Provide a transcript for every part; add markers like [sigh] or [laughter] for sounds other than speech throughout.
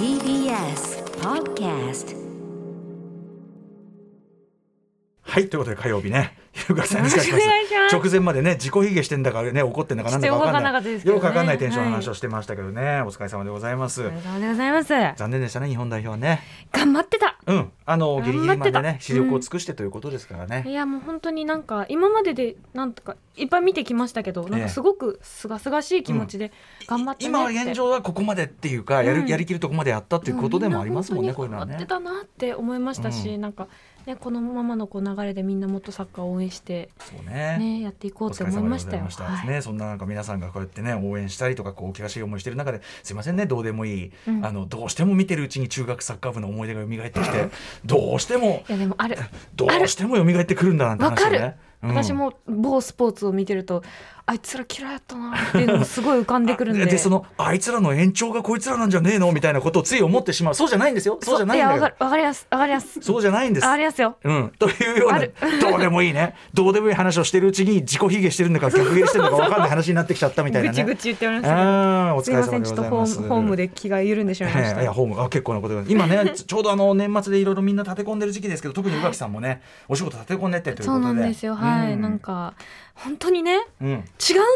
TBS Podcast はいということで火曜日ね。ゆうかさん直前までね自己卑下してんだかね怒ってんだかなんだか分かんちょっとよくわかんないね。よくわかんないテンションの話をしてましたけどね、お疲れ様でございます。お疲れ様でございます。残念でしたね日本代表はね。頑張ってた。うん。あのギリギリまでね視力を尽くしてということですからね、いやもう本当になんか今まででなんとかいっぱい見てきましたけどなんかすごくすがすがしい気持ちで頑張ってね。今は現状はここまでっていうかやる、うん。やりきるとこまでやったっていうことでもありますもんね、こういうのはね。って。たなって思いましたし、うん。なんかねこのままのこう流れでみんなもっとサッカーを応援してそうね。ねやっていこうって思いましたよ。た。はい。ね、そんななんか皆さんがこうやってね応援したりとかこうお険しい思いしてる中ですいませんねどうでもいい、うん。あのどうしても見てるうちに中学サッカー部の思い出が蘇ってきてどうしてもいやでもある。どうしても蘇ってくるんだなんて話ね。うん。私も某スポーツを見てるとあいつら嫌いやったなっていうのがすごい浮かんでくるんで。でそのあいつらの延長がこいつらなんじゃねえのみたいなことをつい思ってしまう。そうじゃないんですよ。そうじゃないんだよ。やわかりますわかりますそうじゃないんです。わかりますよ。うん、というようなどうでもいいね。どうでもいい話をしてるうちに自己卑下してるんだか逆卑下してるのか分かんない話になってきちゃったみたいなね。ぐちぐち言っておりましたあーお疲れ様でちょっとホ。ームホームで気が緩んでしまいましええいたやホームあ結構なことが今ねち [laughs] ちょうどあの年末でいろいろみんな立て込んでる時期ですけど特に宇垣さんもねお仕事立て込んでってということで。そうなんですよ。はい、うん。なんか本当にねうん。違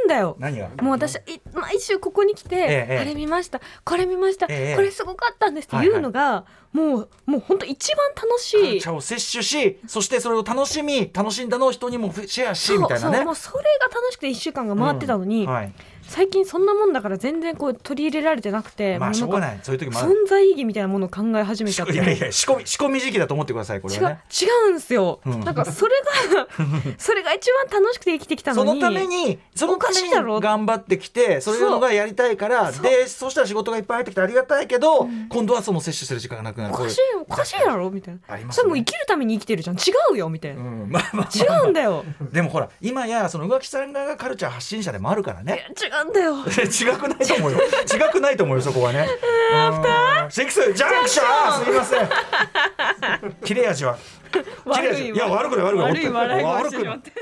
うんだよ。もう私い毎週ここに来て、ええあれ見ましたこれ見ました、ええこれすごかったんですっていうのが、もうもう本当一番楽しい。カルを摂取しそしてそれを楽しみ楽しんだのを人にもシェアしみたいなね。そうもうそれが楽しくて1週間が回ってたのに、うん。はい、最近そんなもんだから全然こう取り入れられてなくて、まあしょうがない。そういう時も存在意義みたいなものを考え始めちゃって。いやいや仕込み仕込み時期だと思ってくださいこれはね。違うんですよ、うん。なんかそれが [laughs] それが一番楽しくて生きてきたのに。そのためにそのために頑張ってきてそういうのがやりたいからそう。でそしたら仕事がいっぱい入ってきてありがたいけど、ん。今度はその摂取する時間がなくなる。おかしいおかしいだろみたいな。ね。それもう生きるために生きてるじゃん。違うよみたいな、うん。まあまあ違うんだよ。でもほら今やその宇垣さんがカルチャー発信者でもあるからね。違うんだよ。[laughs] 違くないと思うよ。[laughs] 違くないと思うよそこはね。うん。シックスジャンクション！すいません。[laughs] 切れ味は。切れ味。いや悪くない悪くない。悪い笑い声悪くない。してしまって。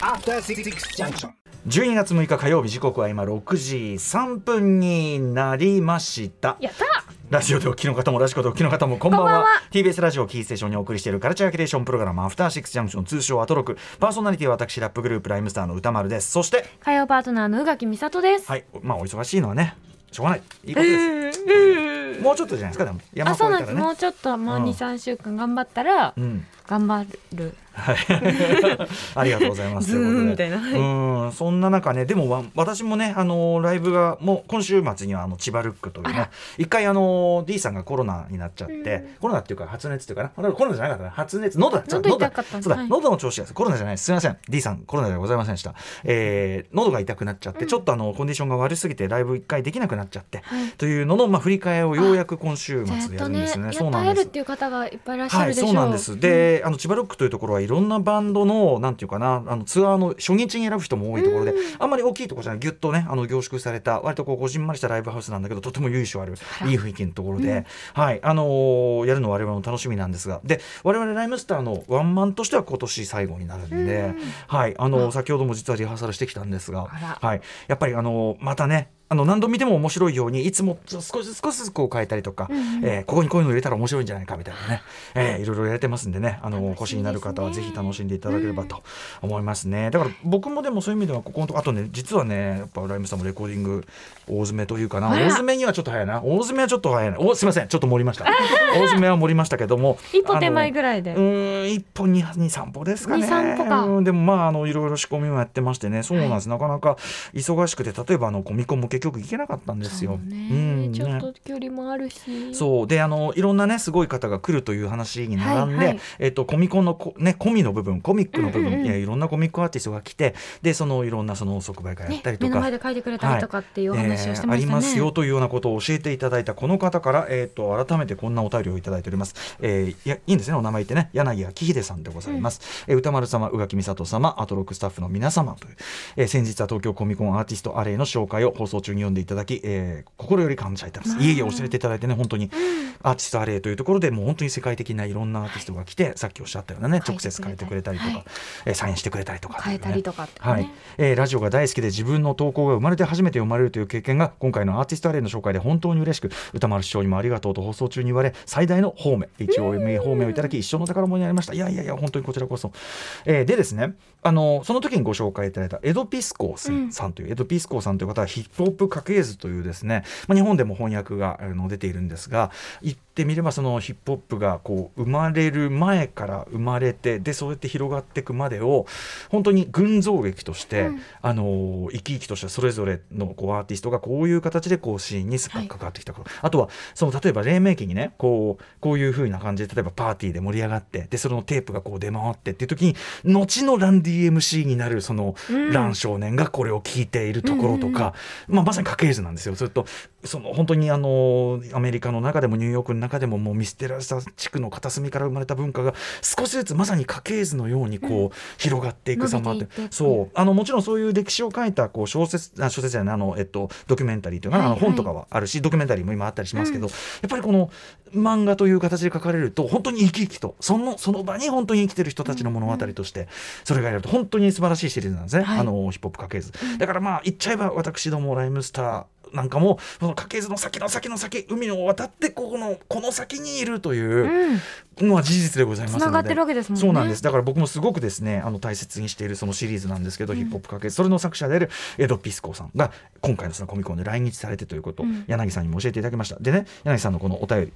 After Six Junction. 12月6日火曜日時刻は今6時3分になりました。やったラジオでお聞きの方もラジコでお聞きの方もこんばんは。こんばんは。TBS ラジオキーステーションにお送りしているカルチャーキュレーションプログラムアフターシックスジャンクション通称アトロクパーソナリティは私ラップグループライムスターの歌丸です。そして火曜パートナーの宇垣美里です、はい。まあお忙しいのはねしょうがない。いいことです、もうちょっとじゃないですかでも。山あ越えたらねそうなんです。もうちょっともううん。23週間頑張ったらうん頑張る。はい、[laughs] ありがとうございます。みたいな。うん、そんな中ね、でもわ私もね、あのライブがもう今週末にはあの千葉ルックというね一回あの D さんがコロナになっちゃって、コロナっていうか発熱っていうかな、コロナじゃなかったな、発熱、喉だ、喉痛かった。んですそうだ、はい喉の調子がコロナじゃないです。すみません、D さんコロナではございませんでした。えー、喉が痛くなっちゃって、ちょっとあのコンディションが悪すぎてライブ一回できなくなっちゃって、はい。というののまあ振り替えをようやく今週末でやるんですね。そうなんです。っ。ていう方がいっぱいいらっしゃはい、るでしょう、そうなんです。で、あの千葉ロックというところはいろんなバンドのなんていうかな、あのツアーの初日に選ぶ人も多いところで、あんまり大きいところじゃない、ぎゅっとね、あの凝縮された割とこうこじんまりしたライブハウスなんだけど、とても由緒あるいい雰囲気のところで、はい、あのーやるの我々も楽しみなんですが、で、我々ライムスターのワンマンとしては今年最後になるんで、はい、あの先ほども実はリハーサルしてきたんですが、はい、やっぱりあのまたね。あの何度見ても面白いようにいつも少しずつ少しずつこう変えたりとか、えーここにこういうの入れたら面白いんじゃないかみたいなね、えーいろいろやれてますんでね。あのお越しになる方はぜひ楽しんでいただければと思いますね、だから僕もでもそういう意味ではここのとこあとね実はねやっぱライムさんもレコーディング大詰めというかな大詰めにはちょっと早いな。大詰めはちょっと早いな。おすいません。ちょっと盛りました。[laughs] 大詰めは盛りましたけども一歩手前ぐらいで。うーん一歩二二三歩ですかね。二三歩か。うんでもまああのいろいろ仕込みもやってましてね、そうなんです。なかなか忙しくて例えばあのコミコンも結局行けなかったんですよ。そうね。うんちょっねと距離もあるし。そう。であのいろんなねすごい方が来るという話に並んで、はいはい。えっとコミコンのこねコミの部分コミックの部分、うんうん。うんいやいろんなコミックアーティストが来てでそのいろんなその即売会やねったりとか、目の前で書いてくれたりとかっていうお話をしてまえーありしたね、ますよというようなことを教えていただいたこの方から、えー、と改めてこんなお便りをいただいております、えーいやいいんですねお名前言ってね。柳明秀さんでございます、えー歌丸様宇垣美里様アトロックスタッフの皆様という、えー先日は東京コミコンアーティストアレイの紹介を放送中に読んでいただき、えー心より感謝いたします。いえいえ教えていただいてね本当にアーティストアレイというところでもう本当に世界的ないろんなアーティストが来て、さっきおっしゃったようなね直接変えてくれたりとか、はい。えーサインしてくれたりとかね、変えたりとかね。はい。えーラジオが大好きで自分の投稿が生まれて初めて読まれるという経験が今回のアーティストアレイの紹介で本当に嬉しく歌丸師匠にもありがとうと放送中に言われ最大の褒め一応名褒めをいただき一生の宝物になりました。いやいやいや本当にこちらこそ、えーでですねあのその時にご紹介いただいたエドピスコさんさんという、エドピスコさんという方はヒップホップ家系図というですね、まあ、日本でも翻訳があの出ているんですが言ってみればそのヒップホップがこう生まれる前から生まれてでそうやって広がっていくまでを本当に群像劇として、あの生き生きとしたそれぞれのこうアーティストがこういう形でこうシーンに関わってきたこと、あとはその例えば黎明期にねこうこういう風な感じで例えばパーティーで盛り上がってでそのテープがこう出回ってっていう時に後のラン DMC になるその、ラン少年がこれを聞いているところとか、まあ、まさに家系図なんですよ。それとその本当にあのアメリカの中でもニューヨークの中でももうミステラス地区の片隅から生まれた文化が少しずつまさに家系図のようにこう、広がっていく様って。そう。あのもちろんそういう歴史を書いたこう小説あ小説じゃないあの、えっと、ドキュメンタリーというかな、はい。あの本とかはあるしドキュメンタリーも今あったりしますけど、やっぱりこの漫画という形で書かれると本当に生き生きとそのその場に本当に生きてる人たちの物語として、それがやると本当に素晴らしいシリーズなんですね、はい。あのヒップホップ家系図。だからまあ言っちゃえば私どもライムスターなんかもその家系図の先の先の先海を渡ってここのこの先にいるといううん。のは事実でございますので。繋がってるわけですもんね。そうなんです。だから僕もすごくですねあの大切にしているそのシリーズなんですけど、ヒップホップ家系図それの作者であるエド・ピスコさんが今回のそのコミコンで来日されてということをうん。柳さんにも教えていただきました。でね柳さんのこのお便り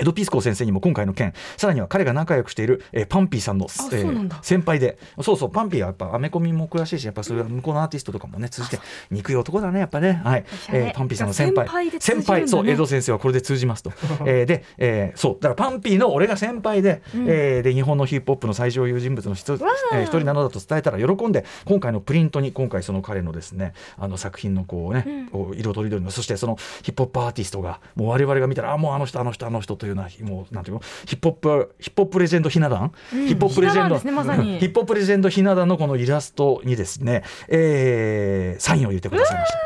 エド・ピスコ先生にも今回の件さらには彼が仲良くしている、えーパンピーさんの、えそうなんだ。先輩で。そうそうパンピーはやっぱアメコミも詳しいしやっぱそういう向こうのアーティストとかもね通じて憎い男だねやっぱね。はい。えーパンピーさんの先輩。先輩ね。先輩そうエド先生はこれで通じますと、[laughs] えーで、えーそう。だからパンピーの俺が先輩で、えーで日本のヒップホップの最上級人物の一えー一人なのだと伝えたら喜んで今回のプリントに今回その彼のですねあの作品のこうね、うん。こう色とりどりのそしてそのヒップホップアーティストがもう我々が見たらあもうあの人あの人あの人というのはもうなんていうの？ヒップホップヒップホップレジェンドひな壇、うん。ヒップホップレジェンドねまヒップホップレジェンドひな壇のこのイラストにですね、えーサインを入れてくださいました。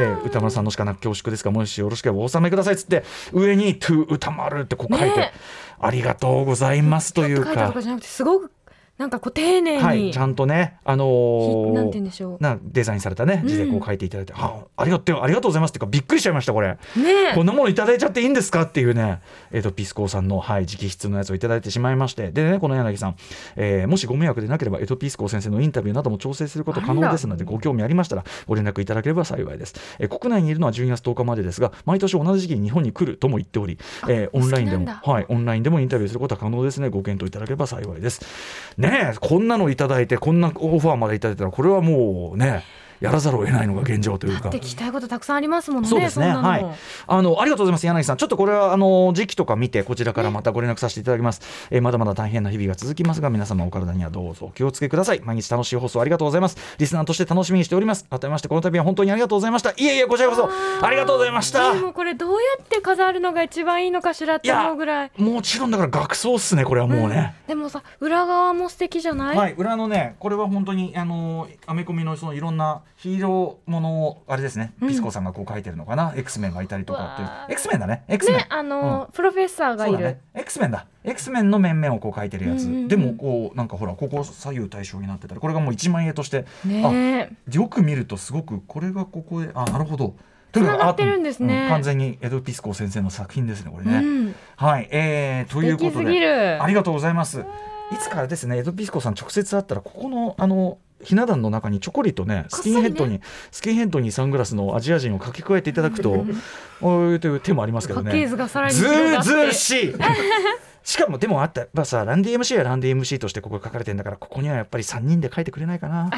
えー歌丸さんのしかなく恐縮ですがもしよろしければお納めくださいっつって上に「to 歌丸」ってこう書いて、ねありがとうございますというか。書いたとかじゃなくてすごくなんかこう丁寧に、はい、ちゃんとね、あのーひなんて言うんでしょう。なデザインされたね字でこう書いていただいて、はあありがとうありがとうございますっていうかびっくりしちゃいましたこれ、ねえ。こんなものいただいちゃっていいんですかっていうね、えー、とピスコーさんの、はい、直筆のやつをいただいてしまいまして。でねこの柳さん、えーもしご迷惑でなければエドピスコー先生のインタビューなども調整すること可能ですのでご興味ありましたらご連絡いただければ幸いです、えー国内にいるのは12月10日までですが毎年同じ時期に日本に来るとも言っており、えーオンラインでもはい、オンラインでもインタビューすることは可能ですね。ご検討いただければ幸いです。ねねこんなの頂いてこんなオファーまでいただいたらこれはもうね。やらざるを得ないのが現状というかだって聞きたいことたくさんありますもんねそうですね。はい。あの、ありがとうございます。柳さん。ちょっとこれは、あの、時期とか見て、こちらからまたご連絡させていただきます。えーまだまだ大変な日々が続きますが、皆様お体にはどうぞお気をつけください。毎日楽しい放送ありがとうございます。リスナーとして楽しみにしております。改めまして、この度は本当にありがとうございました。いえいえ、こちらこそ、ありがとうございましたで。もこれどうやって飾るのが一番いいのかしらって思うぐらいもちろんだから学装っすね、これはもうね。でもさ裏側も素敵じゃない、はい、裏のね、これは本当に、あのアメコミのそのいろんなヒーローものを、あれですね、うん。ピスコさんがこう書いてるのかな、X メンがいたりとかっていう。X メンだね、X メン。ねあの、プロフェッサーがいる、ね。X メンだ。X メンの面々をこう書いてるやつ、うんうんうん。でもこうなんかほらここ左右対称になってたり。これがもう一万円として。ねえ。よく見るとすごくこれがここであなるほど。と繋がってるんですね。うん完全にエドピスコ先生の作品ですねこれね、うん。はい。えー、ということでる。ありがとうございます。いつからですねエドピスコさん直接会ったらここのあのひな壇の中にちょこりとねスキンヘッドに、スキンヘッドにサングラスのアジア人を書き加えていただくとおいという手もありますけどね。ずずうしい。[laughs] しかもでもあった。やっぱさランディ MC はランディ MC としてここ書かれてんだからここにはやっぱり3人で書いてくれないかな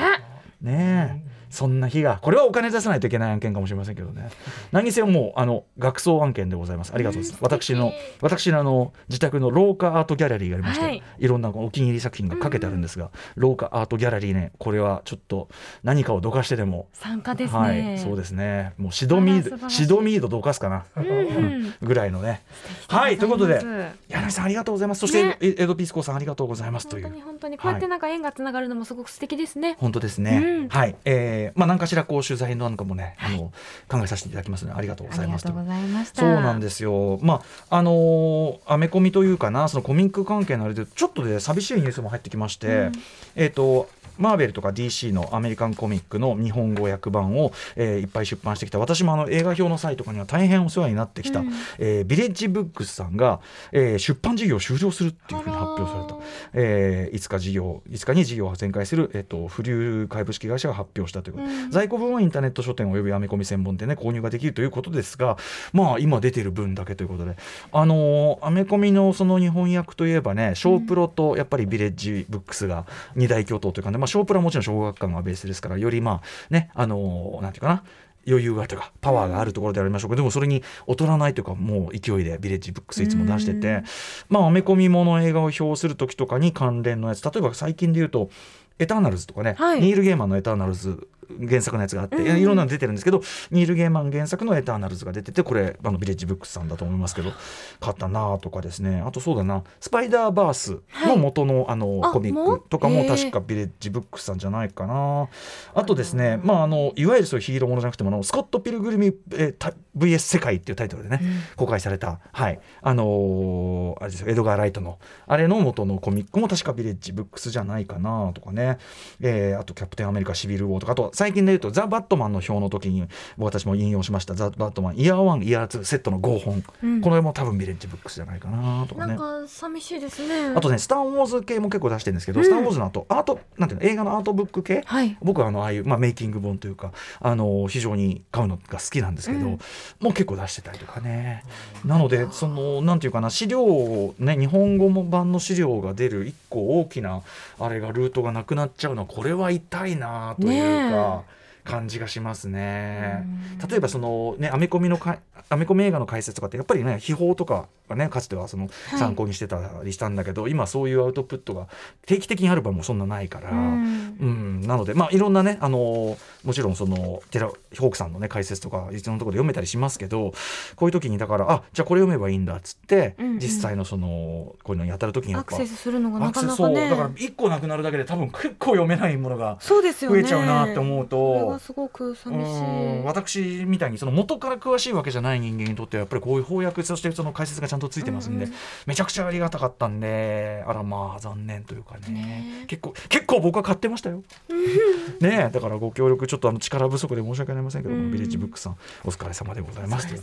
ねえ。そんな日がこれはお金出さないといけない案件かもしれませんけどね。[laughs] 何にせよもうあの学装案件でございます。ありがとうございます。私の私のあの自宅の廊下アートギャラリーがありまして、はい。い、ろんなお気に入り作品がかけてあるんですが、廊下アートギャラリーねこれはちょっと何かをどかしてでも参加ですね、はい、そうですね。もうシドミード、シドミードどかすかな、うんぐらいのね。うんはい、ということで柳さんありがとうございます。そして、ね。エエドピスコさんありがとうございますという。本当に。本当にこうやってなんか縁がつながるのもすごく素敵ですね、本当ですね。うん。はい、えー、まあ何かしらこう取材なんかもね、あの考えさせていただきますのでありがとうございますありがとうございました。そうなんですよ。まああのーアメコミというかなそのコミック関係のあれでちょっとで寂しいニュースも入ってきまして、うん。えっ、とマーベルとか DC のアメリカンコミックの日本語訳版を、えーいっぱい出版してきた。私もあの映画表の際とかには大変お世話になってきた、うん。えービレッジブックスさんが、えー出版事業を終了するっていうふうに発表された。えーいつか事業いつかに事業を展開する、えっと不流株式会社が発表したということ、うん。在庫分はインターネット書店およびアメコミ専門店で購入ができるということですがまあ今出てる分だけということで。あのーアメコミのその日本訳といえばねショープロとやっぱりビレッジブックスが二大巨頭というかね、まあ、ショープロはもちろん小学館がベースですからよりまあねあのーなんていうかな余裕がというかパワーがあるところでありましょうけど、でもそれに劣らないというかもう勢いでビレッジブックスいつも出してて、うん。まあアメコミもの映画を表する時とかに関連のやつ例えば最近で言うと「エターナルズ」とかね、はい。ニール・ゲーマンの「エターナルズ」原作のやつがあって、うんいろんなの出てるんですけどニール・ゲーマン原作の「エターナルズ」が出ててこれあのビレッジブックスさんだと思いますけど買ったなとかですね。あとそうだな「スパイダーバース」の元の,、あのあコミックとかも確かビレッジブックスさんじゃないかな。あとですね、まあ、あのいわゆるそういうヒーローものじゃなくてもスコット・ピルグリミ、えーた VS 世界っていうタイトルでね、公開された、はい。あのーあれですよ。エドガー・ライトのあれの元のコミックも確かビレッジブックスじゃないかなとかね、えーあとキャプテンアメリカシビル・ウォーとかあと最近で言うとザ・バットマンの評の時に私も引用しました。ザ・バットマンイヤー1イヤー2セットの5本、うん。これも多分ビレッジブックスじゃないかなとかね。なんか寂しいですね。あとね「スター・ウォーズ」系も結構出してるんですけど「うん。スター・ウォーズ」の後アートなんていうの映画のアートブック系？はい。僕はあのああいう、まあ、メイキング本というかあの非常に買うのが好きなんですけど、うん。もう結構出してたりとかね、なのでそのなんていうかな資料をね日本語版の資料が出る一個大きなあれがルートがなくなっちゃうのはこれは痛いなというか。感じがしますね。うん。例えばそのねアメコミのかアメコミ映画の解説とかってやっぱりね秘宝とかがねかつてはそのはい。参考にしてたりしたんだけど、今そういうアウトプットが定期的にある場合もそんなないから、うん。うん、なので、まあ、いろんなね、あのーもちろんその寺ホークさんのね解説とかいつのところで読めたりしますけどこういう時にだからあじゃあこれ読めばいいんだっつって、うんうん。実際のそのこういうのに当たる時にやっぱアクセスするのがなかなかね。だから一個なくなるだけで多分結構読めないものが増えちゃうなって思うとこれがすごく寂しうんい私みたいにその元から詳しいわけじゃない人間にとってはやっぱりこういう翻訳そしてその解説がちゃんとついてますんで、うんうん。めちゃくちゃありがたかったんであらまあ残念というかね。ね。結構結構僕は買ってましたよ。ねえだからご協力ちょっとあの力不足で申し訳ありませんけども、うん。ビレッジブックさんお疲れ様でございおますという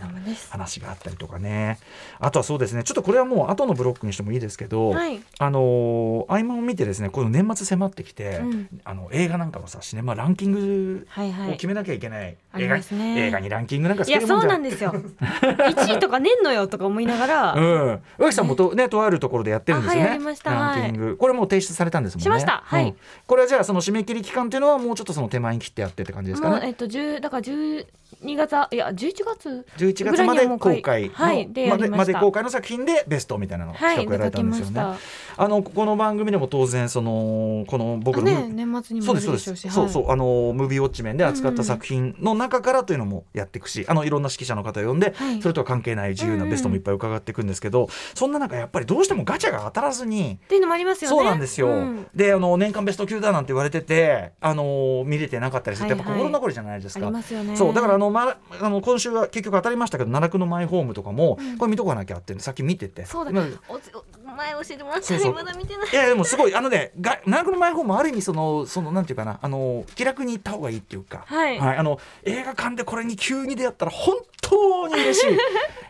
話があったりとかね。あとはそうですねちょっとこれはもう後のブロックにしてもいいですけど、はい。あのー合間を見てですねこの年末迫ってきて、うん。あの映画なんかのさシネマランキングはいはい。を決めなきゃいけない、あり映画ますね。映画にランキングなんかついやそけるもん。じゃうなんですよ。[laughs] 1位とかねんのよとか思いながら、うん、植木さんもとねとあるところでやってるんですよね。あはいやりました。ランキング、これもう提出されたんですもんね。しました。はい。うん。これはじゃあその締め切り期間っていうのはもうちょっとその手前に切ってやってって感じですかね。もうえっと10だから月あいや11月？11月まで公開のはいまでまで公開の作品でベストみたいなのをはい企画やられたんですよね。いただきあのこの番組でも当然そのこの僕のあね年末にもそうですそうです、出るでしょうしそうそうはいあのムービーウォッチ面で扱った作品の中からというのもやっていくしあのいろんな指揮者の方を呼んで、はい。それとは関係ない自由なベストもいっぱい伺っていくんですけど、そんな中やっぱりどうしてもガチャが当たらずにっていうのもありますよね。そうなんですよ、うん。であの年間ベスト級だなんて言われててあの見れてなかったりする。とやっぱはい。はい心残りじゃないですあか。りますよね。そうだからあの、ま、あの今週は結局当たりましたけど奈落のマイホームとかも、うん。これ見とかなきゃってさっき見てて。そうだ今おつお前教えてもらったそうそう。まだ見てない。いやでもすごいあのねが奈落のマイホームもある意味そのそのなんていうかなあの気楽に行った方がいいっていうか、はい。あの映画館でこれに急に出会ったら本当に嬉し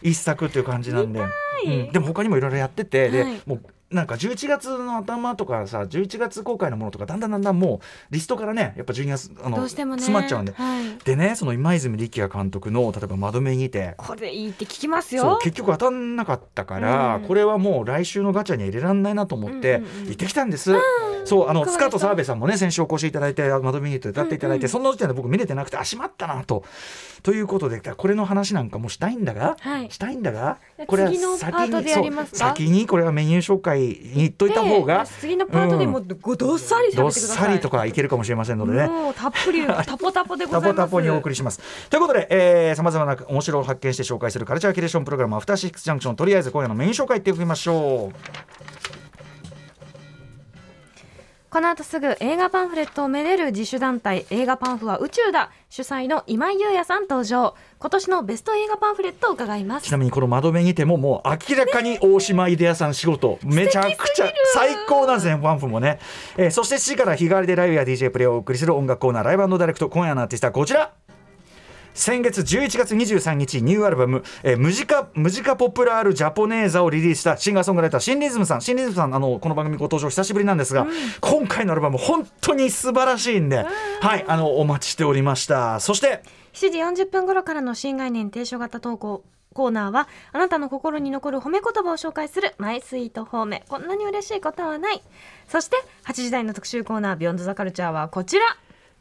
い一作っていう感じなんで、[laughs] うん、でも他にもいろいろやってて、ではい。もうなんか11月の頭とかさ11月公開のものとかだんだんだんだんもうリストからねやっぱ12月あのね。詰まっちゃうんで。はい、でねその今泉力也監督の例えば「窓辺にて」これいいって聞きますよ。結局当たんなかったから、うん。これはもう来週のガチャには入れらんないなと思ってうんうんうん行ってきたんです、そうあのいかがでしたスカート澤部さんもね先週お越しいただいて窓辺にて歌っていただいて、うんうんその時点で僕見れてなくてあしまったなと。ということでこれの話なんかもしたいんだが、はい。したいんだがやこれは先に先にこれはメニュー紹介に言っといた方がで次のパートでもうごどっさりどっさりとかいけるかもしれませんのでね。もうたっぷりタポタポでございます。タポタポにお送りします。ということで、さまざまな面白を発見して紹介するカルチャーキュレーションプログラム、アフターシックスジャンクション、とりあえず今夜のメイン紹介いっておきましょう。この後すぐ映画パンフレットをめでる自主団体映画パンフは宇宙だ主催の今井優也さん登場今年のベスト映画パンフレットを伺います。ちなみにこの窓辺にてももう明らかに大島出屋さん仕事めちゃくちゃ最高なんですね。パンフもね、えーそして7時から日替わりでライブや DJ プレイをお送りする音楽コーナーライブダイレクト今夜のアーティストはこちら。先月11月23日ニューアルバム「えームジカムジカポプラールジャポネーザ」をリリースしたシンガーソングライターシンリズムさんシンリズムさんあのこの番組ご登場久しぶりなんですが、今回のアルバム本当に素晴らしいんで、はいあのお待ちしておりました。そして7時40分頃からの新概念提唱型投稿コーナーはあなたの心に残る褒め言葉を紹介する my sweet 褒め。こんなに嬉しいことはない。そして8時台の特集コーナー Beyond the Culture はこちら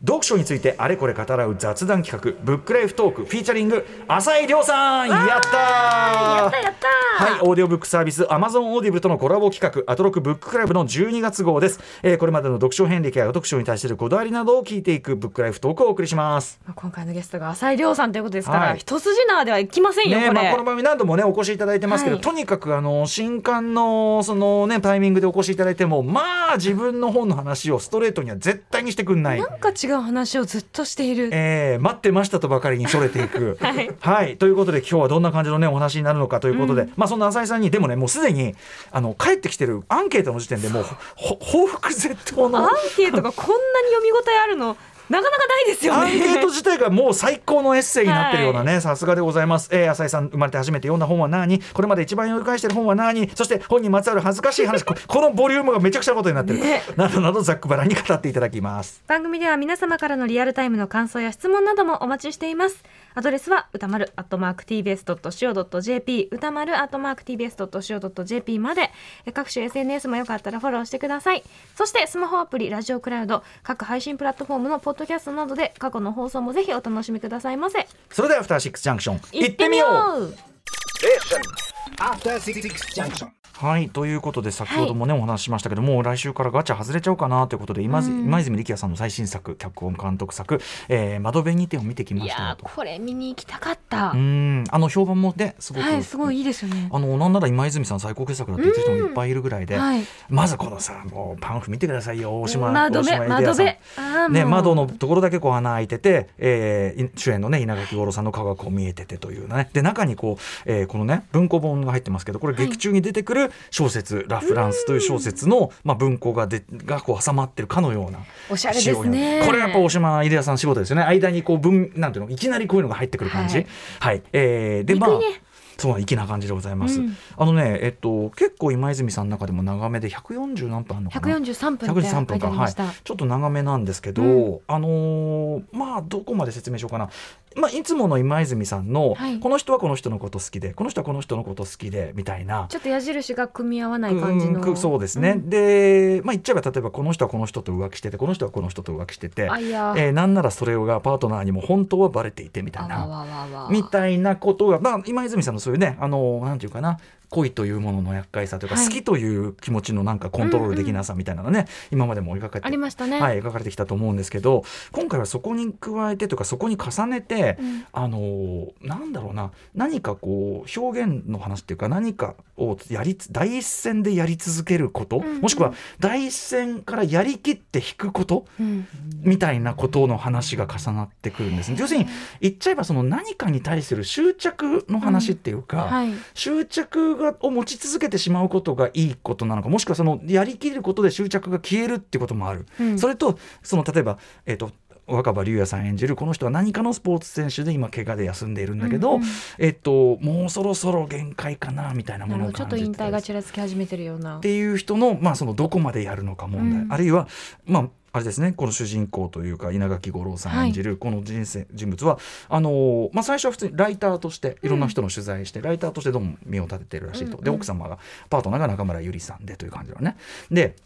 読書についてあれこれ語らう雑談企画ブックライフトーク featuring 朝井リョウさんやったー！やったやったはい、オーディオブックサービス Amazon オーディブルとのコラボ企画アトロクブッククラブの12月号です、えーこれまでの読書遍歴や読書に対するこだわりなどを聞いていくブックライフトークをお送りします。まあ今回のゲストが浅井亮さんということですから、はい。一筋縄ではいきませんよ、ねまあ、この番組何度もねお越しいただいてますけど、はい。とにかくあの新刊のそのねタイミングでお越しいただいてもまあ自分の本の話をストレートには絶対にしてくんない。なんか違う話をずっとしている、えー待ってましたとばかりにそれていく。[laughs] はい。ということで今日はどんな感じのねお話になるのかということで、まあそんな浅井さんにでもねもうすでにあの帰ってきてるアンケートの時点でもうほ報復絶倒の。アンケートがこんなに読み応えあるのなかなかないですよね。アンケート自体がもう最高のエッセイになってるようなね、さすがでございます。えー、浅井さん生まれて初めて読んだ本は何？これまで一番読み返してる本は何？そして本にまつわる恥ずかしい話。こ [laughs] このボリュームがめちゃくちゃなことになってる、ね。などなどざっくばらんに語っていただきます。番組では皆様からのリアルタイムの感想や質問などもお待ちしていますアドレスは歌丸 @tbs.co.jp 歌丸 @tbs.co.jp までえ各種 SNS もよかったらフォローしてください。そしてスマホアプリラジオクラウド各配信プラットフォームのポッドキャストなどで過去の放送もぜひお楽しみくださいませ。それではアフターシックスジャンクション行ってみよう。After Six Junction. はいということで先ほどもね、お話ししましたけどもう来週からガチャ外れちゃうかなということで今,、今泉力也さんの最新作脚本監督作「えー、窓辺にて」を見てきまいしたこれ見に行きたかった。うーんあの評判もねすごく、はいすごいいいですよね。あのなんなら今泉さん最高傑作だって言ってる人もいっぱいいるぐらいで、はい。まずこのさもうパンフ見てくださいよ大島窓大島辺窓辺。ね、窓のところだけこう穴開いてて、えーい主演のね稲垣吾郎さんの顔がこう見えててというね。で中にこう、えーこのね文庫本が入ってますけどこれ劇中に出てくる小説「ラ・フランス」という小説の、まあ、文庫がでがこう挟まってるかのようなおしゃれですね。る。これやっぱ大島秀也さん仕事ですよね。間にこう文なんていうのいきなりこういうのが入ってくる感じ。ははい。い、えーでまあそう粋な感じでございます、うん。あのねえっと結構今泉さんの中でも長めで140何分あるのかな？143分って書113いて分かはい。ちょっと長めなんですけど、うん。あのーまあどこまで説明しようかな、まあ、いつもの今泉さんの、はい。この人はこの人のこと好きでこの人はこの人のこと好きでみたいな。ちょっと矢印が組み合わない感じの。うんそうですね、ん。で、まあ、言っちゃえば例えばこの人はこの人と浮気しててこの人はこの人と浮気しててえーなんならそれがパートナーにも本当はバレていてみたいな。みたいなことが、まあ、今泉さんのそういうねあのなんていうかな恋というものの厄介さというか、はい。好きという気持ちのなんかコントロールできなさみたいなのね、今までも描かれてありましたね、はい、描かれてきたと思うんですけど今回はそこに加えてというかそこに重ねて、うん。あのーなんだろうな何かこう表現の話っていうか何かをやりつ第一線でやり続けること、んうん。もしくは第一線からやりきって引くことうん。みたいなことの話が重なってくるんですね。要するに言っちゃえばその何かに対する執着の話っていうか、はい。執着がを持ち続けてしまうことがいいことなのかもしくはそのやりきることで執着が消えるってこともある、うん。それとその例えば、えー、と若葉龍也さん演じるこの人は何かのスポーツ選手で今怪我で休んでいるんだけど、うんうんえっともうそろそろ限界かなみたいなものをちょっと引退がちらつき始めてるような。っていう人の,、まあそのどこまでやるのか問題、うん。あるいはまああれですね。この主人公というか稲垣吾郎さん演じるこの人生、人物はあのーまあ、最初は普通にライターとしていろんな人の取材して、ライターとしてどうも身を立ててるらしいと、うん。で奥様がパートナーが中村ゆりさんでという感じだね。で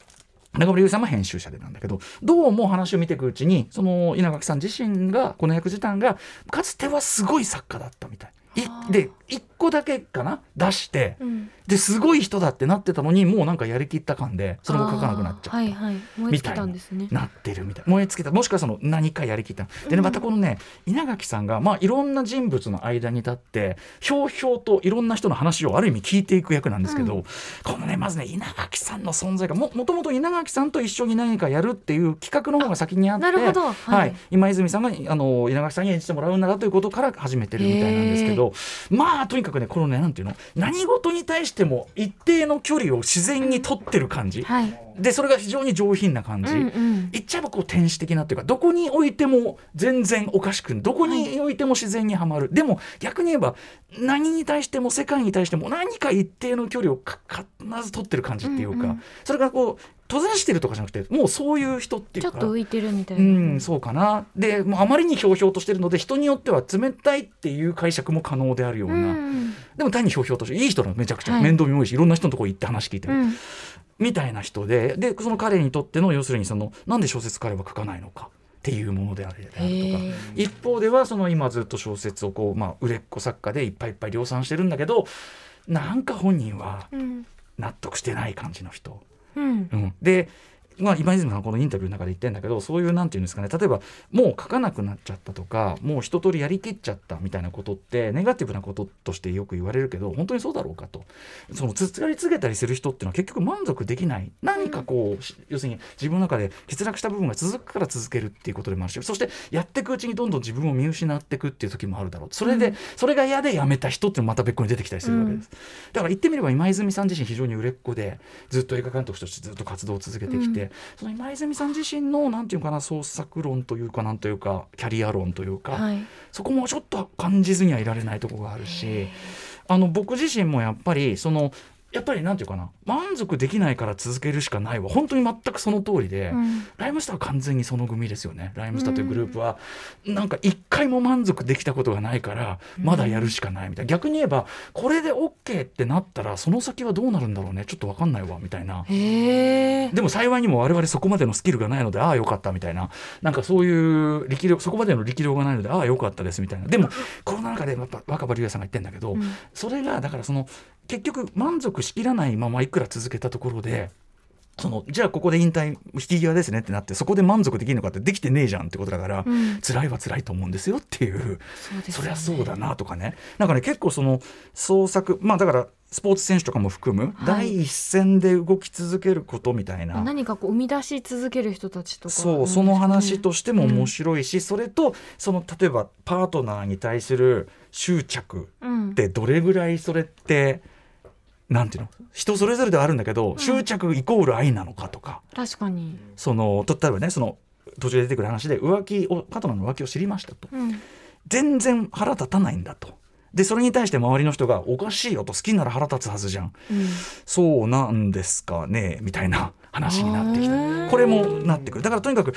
中村ゆりさんも編集者でなんだけどどうも話を見ていくうちにその稲垣さん自身がこの役自体がかつてはすごい作家だったみたい。いで一個個だけかな？出して、うん。ですごい人だってなってたのにもうなんかやりきった感でその後書かなくなっちゃった。あーはいはい。燃え尽きたんですね。な。ってるみたい。燃え尽きた。もしくはその何かやりきった。でねまたこのね稲垣さんがまあいろんな人物の間に立ってひょうひょうといろんな人の話をある意味聞いていく役なんですけど、このねまずね稲垣さんの存在がももともと稲垣さんと一緒に何かやるっていう企画の方が先にあってなるほど。ははい。い、今泉さんがあの稲垣さんに演じてもらうんだなということから始めてるみたいなんですけどまあとにかくねこのねなんていうの何事に対しても一定の距離を自然に取ってる感じ、はい。でそれが非常に上品な感じ、うんうん。言っちゃえばこう天使的なっていうかどこに置いても全然おかしくどこに置いても自然にはまる、でも逆に言えば何に対しても世界に対しても何か一定の距離をか必ず取ってる感じっていうか、うんうん。それがこう閉ざしてるとかじゃなくてもうそういう人っていうか。ちょっと浮いてるみたいうな、ん、そうかな。でもうあまりにひょうひょうとしてるので人によっては冷たいっていう解釈も可能であるような、うん。でも単にひょうひょうとしてい。い人なのめちゃくちゃ、はい面倒見もいいしいろんな人のところ行って話聞いてる、うん。みたいな人ででその彼にとっての要するにそのなんで小説彼は書かないのかっていうものであるとか。一方ではその今ずっと小説をこう、まあ、売れっ子作家でいっぱいいっぱい量産してるんだけどなんか本人はうん。納得してない感じの人。うん。うん、で、まあ、今泉さんこのインタビューの中で言ってんだけどそういうなんていうんですかね例えばもう書かなくなっちゃったとかもう一通りやりきっちゃったみたいなことってネガティブなこととしてよく言われるけど本当にそうだろうかと。そのつやり続けたりする人っていうのは結局満足できない。何かこう、し要するに自分の中で欠落した部分が続くから続けるっていうことでもあるしそしてやっていくうちにどんどん自分を見失っていくっていう時もあるだろう。それで、それが嫌でやめた人っていうのもまた別個に出てきたりするわけです。だから言ってみれば今泉さん自身非常に売れっ子でずっと映画監督としてずっと活動を続けてきて、その今泉さん自身のなんていうかな創作論というかなんというかキャリア論というか、はい。そこもちょっと感じずにはいられないところがあるしあの僕自身もやっぱりそのやっぱりなんていうかな満足できないから続けるしかないは本当に全くその通りで、うん。ライムスターは完全にその組ですよね。ライムスターというグループは、なんか一回も満足できたことがないからまだやるしかないみたいな、逆に言えばこれで OK ってなったらその先はどうなるんだろうね。ちょっと分かんないわみたいな。でも幸いにも我々そこまでのスキルがないのでああよかったみたいな。なんかそういう力量そこまでの力量がないのでああよかったですみたいな。でもコロナ禍でやっぱ若葉龍也さんが言ってんだけど、うん。それがだからその結局満足しきらないままいくら続けたところで。そのじゃあここで引退引き際ですねってなってそこで満足できるのかってできてねえじゃんってことだから、うん。辛いは辛いと思うんですよっていうね。そりゃそうだなとかね。なんかね結構その創作まあだからスポーツ選手とかも含む、はい。第一線で動き続けることみたいな。何かこう生み出し続ける人たちとかそうその話とししても面白いし、それとその例えばパートナーに対する執着うん。ってどれぐらいそれってなんていうの？人それぞれではあるんだけど、執着イコール愛なのかとか。確かに。そのと例えばねその途中で出てくる話で浮気をパートナーの浮気を知りましたと。うん。全然腹立たないんだと。でそれに対して周りの人が「おかしいよ」と「好きなら腹立つはずじゃん」うん。そうなんですかねみたいな話になってきた。これもなってくる。だからとにかく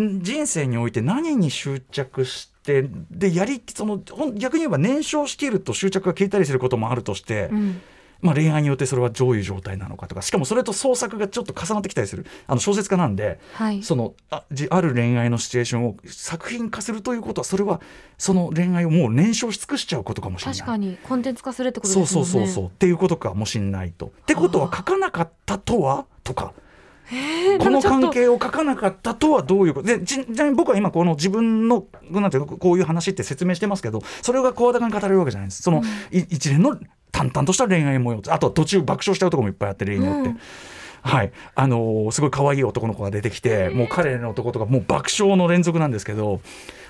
ん人生において何に執着してでやりその逆に言えば燃焼しきると執着が消えたりすることもあるとして、うんまあ、恋愛によってそれはどういう状態なのかとかしかもそれと創作がちょっと重なってきたりする。あの小説家なんではい。そのあじある恋愛のシチュエーションを作品化するということはそれはその恋愛をもう燃焼し尽くしちゃうことかもしれない。確かにコンテンツ化するってことそうですもんね。そうそうそう。っていうことかもしんないと。ってことは書かなかったとは？とか。この関係を書かなかったとはどういうこと？でちちなみに僕は今この自分のなんていうかこういう話って説明してますけどそれが声高に語れるわけじゃないです。その、い一連の淡々とした恋愛模様。あとは途中爆笑しちゃうところもいっぱいあって例によって。うん。はい、あのーすごい可愛い男の子が出てきて、もう彼の男とかもう爆笑の連続なんですけど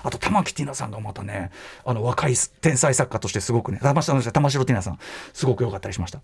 あと玉木ティナさんがまたねあの若い天才作家としてすごくね玉城玉城ティナさんすごく良かったりしました。